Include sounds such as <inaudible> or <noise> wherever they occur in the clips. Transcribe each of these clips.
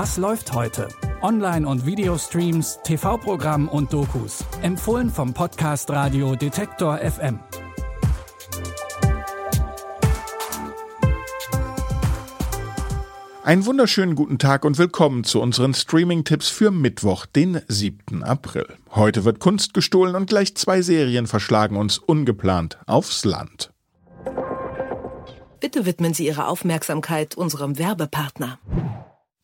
Was läuft heute? Online- und Videostreams, TV-Programm und Dokus. Empfohlen vom Podcast Radio Detektor FM. Einen wunderschönen guten Tag und willkommen zu unseren Streaming-Tipps für Mittwoch, den 7. April. Heute wird Kunst gestohlen und gleich zwei Serien verschlagen uns ungeplant aufs Land. Bitte widmen Sie Ihre Aufmerksamkeit unserem Werbepartner.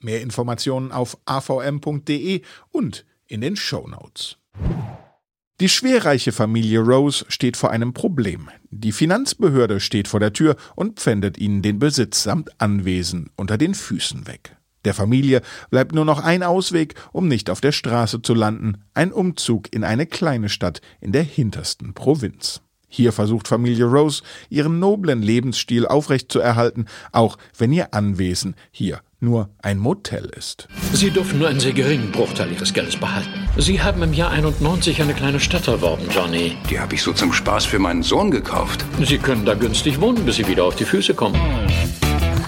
Mehr Informationen auf avm.de und in den Show Notes. Die schwerreiche Familie Rose steht vor einem Problem. Die Finanzbehörde steht vor der Tür und pfändet ihnen den Besitz samt Anwesen unter den Füßen weg. Der Familie bleibt nur noch ein Ausweg, um nicht auf der Straße zu landen, ein Umzug in eine kleine Stadt in der hintersten Provinz. Hier versucht Familie Rose, ihren noblen Lebensstil aufrechtzuerhalten, auch wenn ihr Anwesen hier nur ein Motel ist. Sie dürfen nur einen sehr geringen Bruchteil Ihres Geldes behalten. Sie haben im Jahr 91 eine kleine Stadt erworben, Johnny. Die habe ich so zum Spaß für meinen Sohn gekauft. Sie können da günstig wohnen, bis Sie wieder auf die Füße kommen.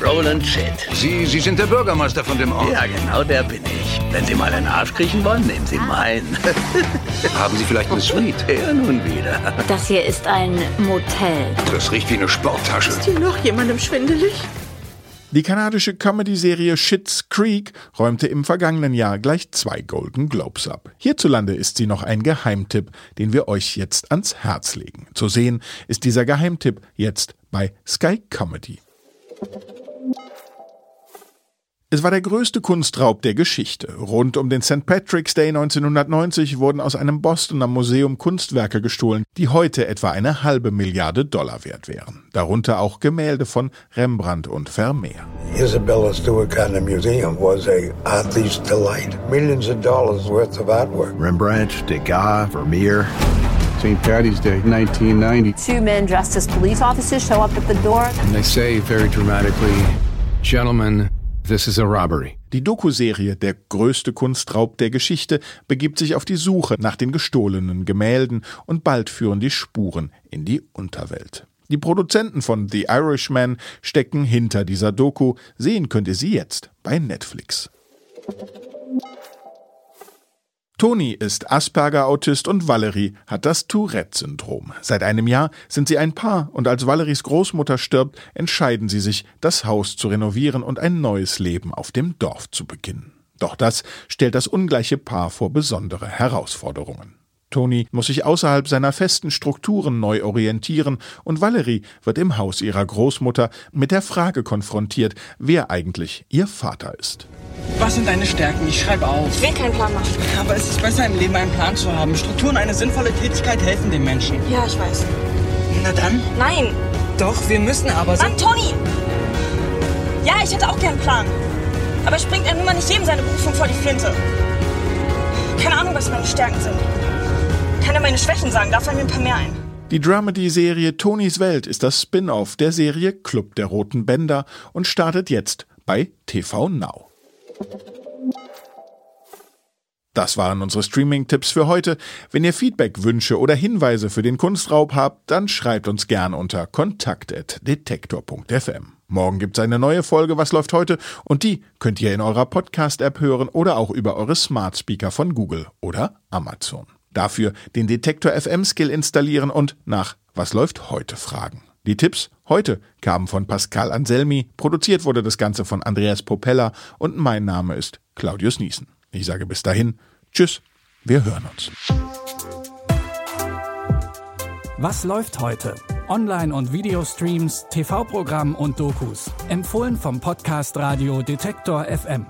Roland Shit. Sie, Sie sind der Bürgermeister von dem Ort. Ja, genau der bin ich. Wenn Sie mal einen Arsch kriechen wollen, nehmen Sie meinen. <laughs> Haben Sie vielleicht eine Suite? Ja, nun wieder. Das hier ist ein Motel. Das riecht wie eine Sporttasche. Ist hier noch jemandem schwindelig? Die kanadische Comedy-Serie Schitt's Creek räumte im vergangenen Jahr gleich zwei Golden Globes ab. Hierzulande ist sie noch ein Geheimtipp, den wir euch jetzt ans Herz legen. Zu sehen ist dieser Geheimtipp jetzt bei Sky Comedy. Es war der größte Kunstraub der Geschichte. Rund um den St. Patrick's Day 1990 wurden aus einem Bostoner Museum Kunstwerke gestohlen, die heute etwa eine halbe Milliarde Dollar wert wären. Darunter auch Gemälde von Rembrandt und Vermeer. Isabella Stewart Kind Museum was a artist's delight. Millions of dollars worth of artwork. Rembrandt, Degas, Vermeer. St. Patty's Day, 1990. Two men dressed as police officers show up at the door. And they say very dramatically, Gentlemen, This is a robbery. Die Dokuserie Der größte Kunstraub der Geschichte begibt sich auf die Suche nach den gestohlenen Gemälden und bald führen die Spuren in die Unterwelt. Die Produzenten von The Irishman stecken hinter dieser Doku. Sehen könnt ihr sie jetzt bei Netflix. Toni ist Asperger-Autist und Valerie hat das Tourette-Syndrom. Seit einem Jahr sind sie ein Paar und als Valeries Großmutter stirbt, entscheiden sie sich, das Haus zu renovieren und ein neues Leben auf dem Dorf zu beginnen. Doch das stellt das ungleiche Paar vor besondere Herausforderungen. Toni muss sich außerhalb seiner festen Strukturen neu orientieren und Valerie wird im Haus ihrer Großmutter mit der Frage konfrontiert, wer eigentlich ihr Vater ist. Was sind deine Stärken? Ich schreibe auf. Ich will keinen Plan machen. Aber es ist besser, im Leben einen Plan zu haben. Strukturen, eine sinnvolle Tätigkeit helfen dem Menschen. Ja, ich weiß. Na dann? Nein. Doch, wir müssen aber so. Mann, Toni! Ja, ich hätte auch gern einen Plan. Aber es bringt einem immer nicht jedem seine Berufung vor die Flinte. Keine Ahnung, was meine Stärken sind. Kann er meine Schwächen sagen, da fallen mir ein paar mehr ein. Die Dramedy-Serie Tonys Welt ist das Spin-off der Serie Club der Roten Bänder und startet jetzt bei TV Now. Das waren unsere Streaming-Tipps für heute. Wenn ihr Feedback, Wünsche oder Hinweise für den Kunstraub habt, dann schreibt uns gern unter kontakt.detektor.fm. Morgen gibt's eine neue Folge Was läuft heute und die könnt ihr in eurer Podcast-App hören oder auch über eure Smart Speaker von Google oder Amazon. Dafür den Detektor FM Skill installieren und nach Was läuft heute fragen. Die Tipps heute kamen von Pascal Anselmi, produziert wurde das Ganze von Andreas Popella und mein Name ist Claudius Niesen. Ich sage bis dahin, tschüss, wir hören uns. Was läuft heute? Online- und Videostreams, TV-Programm und Dokus. Empfohlen vom Podcast Radio Detektor FM.